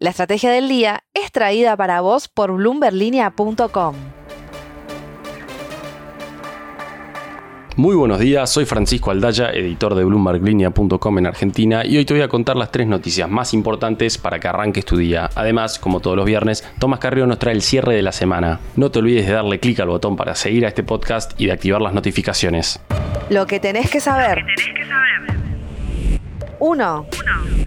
La estrategia del día es traída para vos por bloomberlinia.com. Muy buenos días, soy Francisco Aldaya, editor de BloombergLinea.com en Argentina y hoy te voy a contar las tres noticias más importantes para que arranques tu día. Además, como todos los viernes, Tomás Carrillo nos trae el cierre de la semana. No te olvides de darle clic al botón para seguir a este podcast y de activar las notificaciones. Lo que tenés que saber. 1.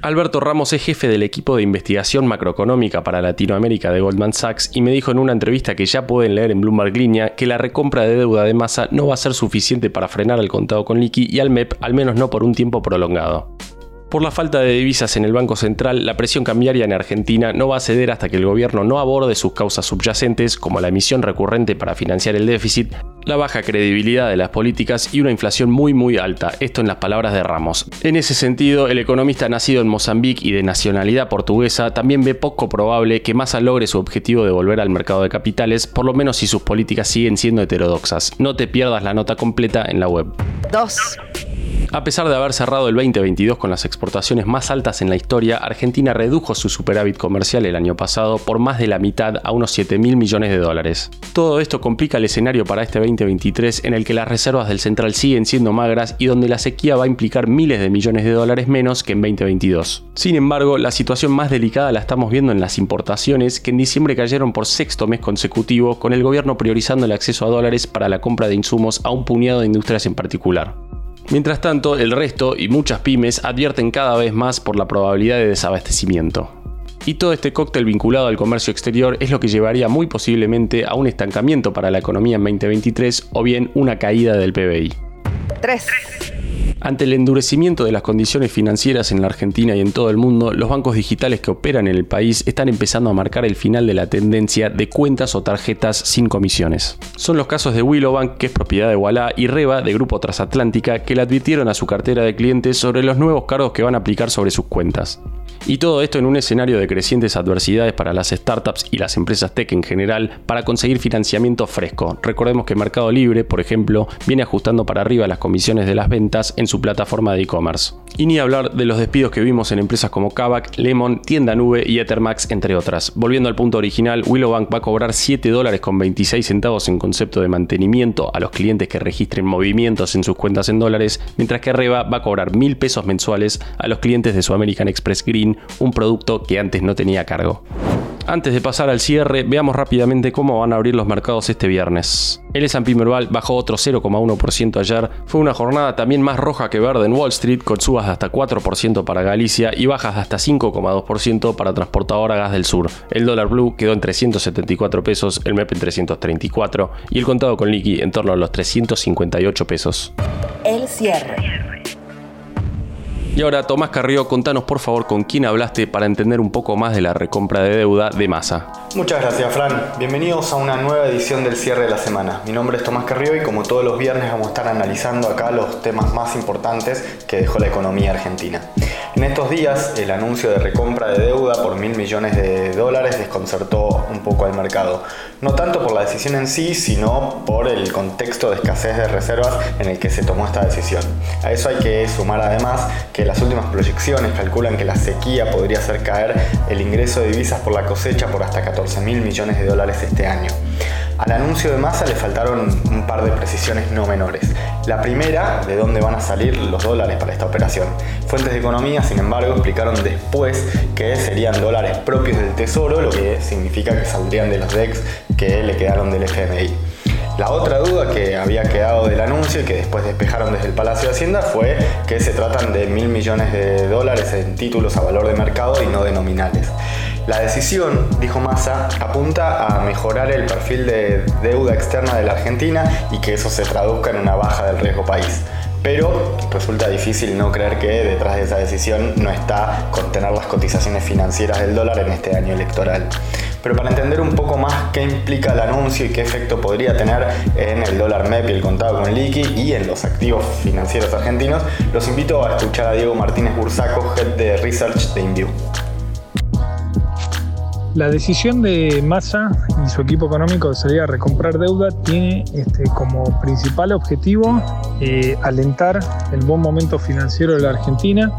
Alberto Ramos es jefe del equipo de investigación macroeconómica para Latinoamérica de Goldman Sachs y me dijo en una entrevista que ya pueden leer en Bloomberg Línea que la recompra de deuda de masa no va a ser suficiente para frenar al contado con liqui y al MEP, al menos no por un tiempo prolongado. Por la falta de divisas en el Banco Central, la presión cambiaria en Argentina no va a ceder hasta que el gobierno no aborde sus causas subyacentes, como la emisión recurrente para financiar el déficit, la baja credibilidad de las políticas y una inflación muy muy alta, esto en las palabras de Ramos. En ese sentido, el economista nacido en Mozambique y de nacionalidad portuguesa también ve poco probable que Massa logre su objetivo de volver al mercado de capitales, por lo menos si sus políticas siguen siendo heterodoxas. No te pierdas la nota completa en la web. 2. A pesar de haber cerrado el 2022 con las exportaciones más altas en la historia, Argentina redujo su superávit comercial el año pasado por más de la mitad a unos 7 mil millones de dólares. Todo esto complica el escenario para este 2023 en el que las reservas del central siguen siendo magras y donde la sequía va a implicar miles de millones de dólares menos que en 2022. Sin embargo, la situación más delicada la estamos viendo en las importaciones que en diciembre cayeron por sexto mes consecutivo con el gobierno priorizando el acceso a dólares para la compra de insumos a un puñado de industrias en particular. Mientras tanto, el resto y muchas pymes advierten cada vez más por la probabilidad de desabastecimiento. Y todo este cóctel vinculado al comercio exterior es lo que llevaría muy posiblemente a un estancamiento para la economía en 2023 o bien una caída del PBI. 3. Ante el endurecimiento de las condiciones financieras en la Argentina y en todo el mundo, los bancos digitales que operan en el país están empezando a marcar el final de la tendencia de cuentas o tarjetas sin comisiones. Son los casos de Willowbank, que es propiedad de Walla, y Reba, de Grupo Transatlántica, que le advirtieron a su cartera de clientes sobre los nuevos cargos que van a aplicar sobre sus cuentas. Y todo esto en un escenario de crecientes adversidades para las startups y las empresas tech en general para conseguir financiamiento fresco. Recordemos que Mercado Libre, por ejemplo, viene ajustando para arriba las comisiones de las ventas en su plataforma de e-commerce. Y ni hablar de los despidos que vimos en empresas como Kavak, Lemon, Tienda Nube y Ethermax, entre otras. Volviendo al punto original, Willowbank va a cobrar 7 dólares con 26 centavos en concepto de mantenimiento a los clientes que registren movimientos en sus cuentas en dólares, mientras que Reba va a cobrar 1000 pesos mensuales a los clientes de su American Express Green un producto que antes no tenía cargo. Antes de pasar al cierre, veamos rápidamente cómo van a abrir los mercados este viernes. El S&P Merval bajó otro 0,1% ayer. Fue una jornada también más roja que verde en Wall Street, con subas de hasta 4% para Galicia y bajas de hasta 5,2% para Transportadora Gas del Sur. El dólar blue quedó en 374 pesos, el MEP en 334 y el contado con liqui en torno a los 358 pesos. El cierre. Y ahora, Tomás Carrillo, contanos por favor con quién hablaste para entender un poco más de la recompra de deuda de masa. Muchas gracias, Fran. Bienvenidos a una nueva edición del cierre de la semana. Mi nombre es Tomás Carrillo y como todos los viernes vamos a estar analizando acá los temas más importantes que dejó la economía argentina. En estos días, el anuncio de recompra de deuda por mil millones de dólares desconcertó un poco al mercado. No tanto por la decisión en sí, sino por el contexto de escasez de reservas en el que se tomó esta decisión. A eso hay que sumar además que las últimas proyecciones calculan que la sequía podría hacer caer el ingreso de divisas por la cosecha por hasta 14 14 mil millones de dólares este año. Al anuncio de masa le faltaron un par de precisiones no menores. La primera, de dónde van a salir los dólares para esta operación. Fuentes de economía, sin embargo, explicaron después que serían dólares propios del Tesoro, lo que significa que saldrían de los DEX que le quedaron del FMI. La otra duda que había quedado del anuncio y que después despejaron desde el Palacio de Hacienda fue que se tratan de mil millones de dólares en títulos a valor de mercado y no de nominales. La decisión, dijo Massa, apunta a mejorar el perfil de deuda externa de la Argentina y que eso se traduzca en una baja del riesgo país. Pero resulta difícil no creer que detrás de esa decisión no está contener las cotizaciones financieras del dólar en este año electoral. Pero para entender un poco más qué implica el anuncio y qué efecto podría tener en el dólar MEP y el contado con liqui y en los activos financieros argentinos, los invito a escuchar a Diego Martínez Bursaco, Head de Research de Inview. La decisión de Massa y su equipo económico de salir a recomprar deuda tiene este, como principal objetivo eh, alentar el buen momento financiero de la Argentina,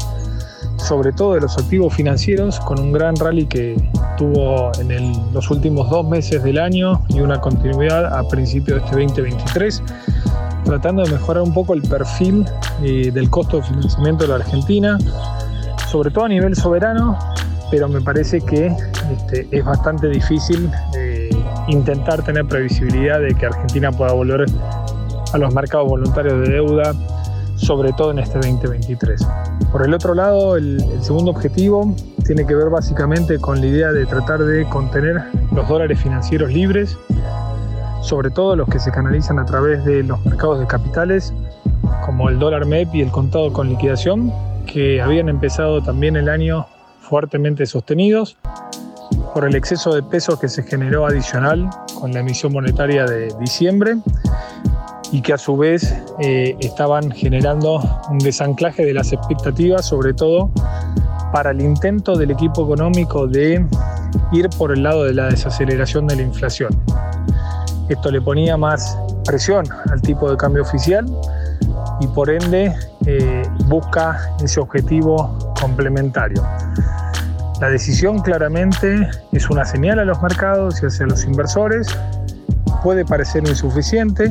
sobre todo de los activos financieros, con un gran rally que tuvo en los últimos dos meses del año y una continuidad a principios de este 2023, tratando de mejorar un poco el perfil eh, del costo de financiamiento de la Argentina, sobre todo a nivel soberano, pero me parece que este, es bastante difícil eh, intentar tener previsibilidad de que Argentina pueda volver a los mercados voluntarios de deuda, sobre todo en este 2023. Por el otro lado, el, segundo objetivo tiene que ver básicamente con la idea de tratar de contener los dólares financieros libres, sobre todo los que se canalizan a través de los mercados de capitales, como el dólar MEP y el contado con liquidación, que habían empezado también el año fuertemente sostenidos por el exceso de pesos que se generó adicional con la emisión monetaria de diciembre y que a su vez eh, estaban generando un desanclaje de las expectativas, sobre todo para el intento del equipo económico de ir por el lado de la desaceleración de la inflación. Esto le ponía más presión al tipo de cambio oficial y por ende eh, busca ese objetivo complementario. La decisión claramente es una señal a los mercados y hacia los inversores. Puede parecer insuficiente,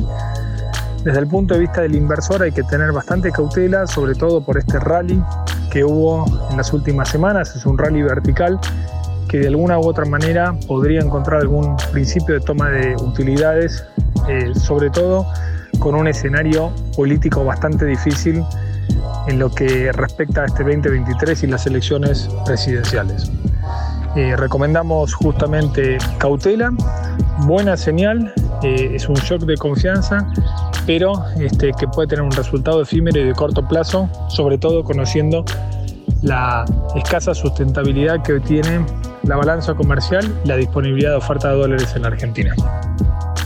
desde el punto de vista del inversor hay que tener bastante cautela, sobre todo por este rally que hubo en las últimas semanas. Es un rally vertical que de alguna u otra manera podría encontrar algún principio de toma de utilidades, eh, sobre todo con un escenario político bastante difícil en lo que respecta a este 2023 y las elecciones presidenciales. Eh, recomendamos justamente cautela, buena señal, eh, es un shock de confianza pero este, que puede tener un resultado efímero y de corto plazo, sobre todo conociendo la escasa sustentabilidad que tiene la balanza comercial y la disponibilidad de oferta de dólares en la Argentina.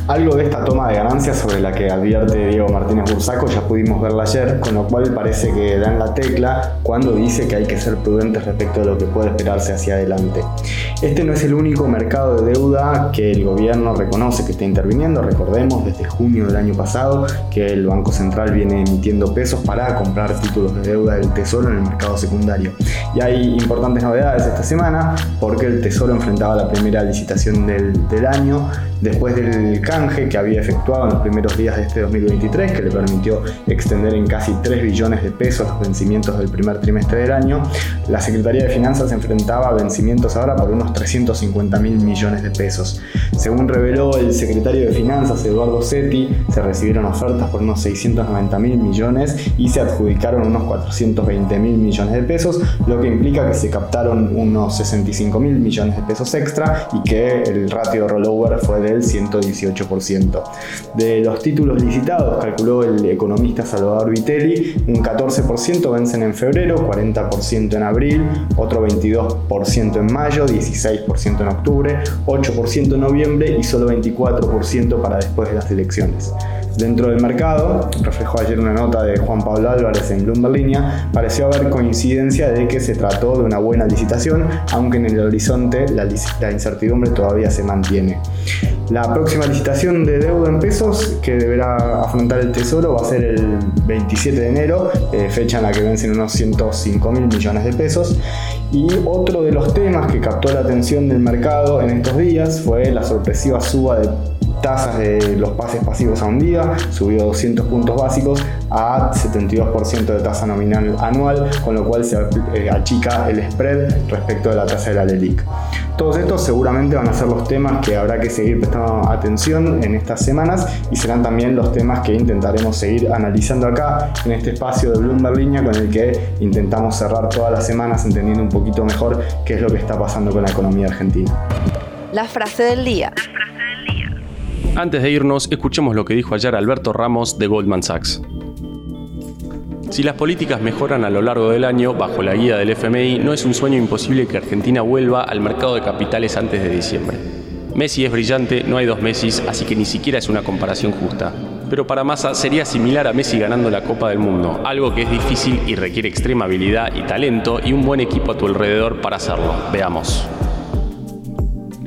Algo de esta toma de ganancias sobre la que advierte Diego Martínez Bursaco ya pudimos verla ayer, con lo cual parece que dan la tecla cuando dice que hay que ser prudentes respecto a lo que puede esperarse hacia adelante. Este no es el único mercado de deuda que el gobierno reconoce que está interviniendo. Recordemos desde junio del año pasado que el Banco Central viene emitiendo pesos para comprar títulos de deuda del Tesoro en el mercado secundario. Y hay importantes novedades esta semana porque el Tesoro enfrentaba la primera licitación del, del año después del canje que había efectuado en los primeros días de este 2023, que le permitió extender en casi 3 billones de pesos los vencimientos del primer trimestre del año, la Secretaría de Finanzas enfrentaba vencimientos ahora por unos 350 mil millones de pesos. Según reveló el secretario de Finanzas, Eduardo Setti, se recibieron ofertas por unos 690 mil millones y se adjudicaron unos 420 mil millones de pesos, lo que implica que se captaron unos 65 mil millones de pesos extra y que el ratio rollover fue de del 118%. De los títulos licitados, calculó el economista Salvador Vitelli, un 14% vencen en febrero, 40% en abril, otro 22% en mayo, 16% en octubre, 8% en noviembre y solo 24% para después de las elecciones. Dentro del mercado, reflejó ayer una nota de Juan Pablo Álvarez en Bloomberg Línea, pareció haber coincidencia de que se trató de una buena licitación, aunque en el horizonte la, incertidumbre todavía se mantiene. La próxima licitación de deuda en pesos que deberá afrontar el Tesoro va a ser el 27 de enero, eh, fecha en la que vencen unos 105 mil millones de pesos. Y otro de los temas que captó la atención del mercado en estos días fue la sorpresiva suba de tasas de los pases pasivos a un día, subió 200 puntos básicos a 72% de tasa nominal anual, con lo cual se eh, achica el spread respecto de la tasa de la LELIC. Todos estos seguramente van a ser los temas que habrá que seguir prestando atención en estas semanas y serán también los temas que intentaremos seguir analizando acá en este espacio de Bloomberg Línea con el que intentamos cerrar todas las semanas entendiendo un poquito mejor qué es lo que está pasando con la economía argentina. La frase del día. Antes de irnos, escuchemos lo que dijo ayer Alberto Ramos de Goldman Sachs. Si las políticas mejoran a lo largo del año, bajo la guía del FMI, no es un sueño imposible que Argentina vuelva al mercado de capitales antes de diciembre. Messi es brillante, no hay dos Messi, así que ni siquiera es una comparación justa. Pero para Massa sería similar a Messi ganando la Copa del Mundo, algo que es difícil y requiere extrema habilidad y talento y un buen equipo a tu alrededor para hacerlo. Veamos.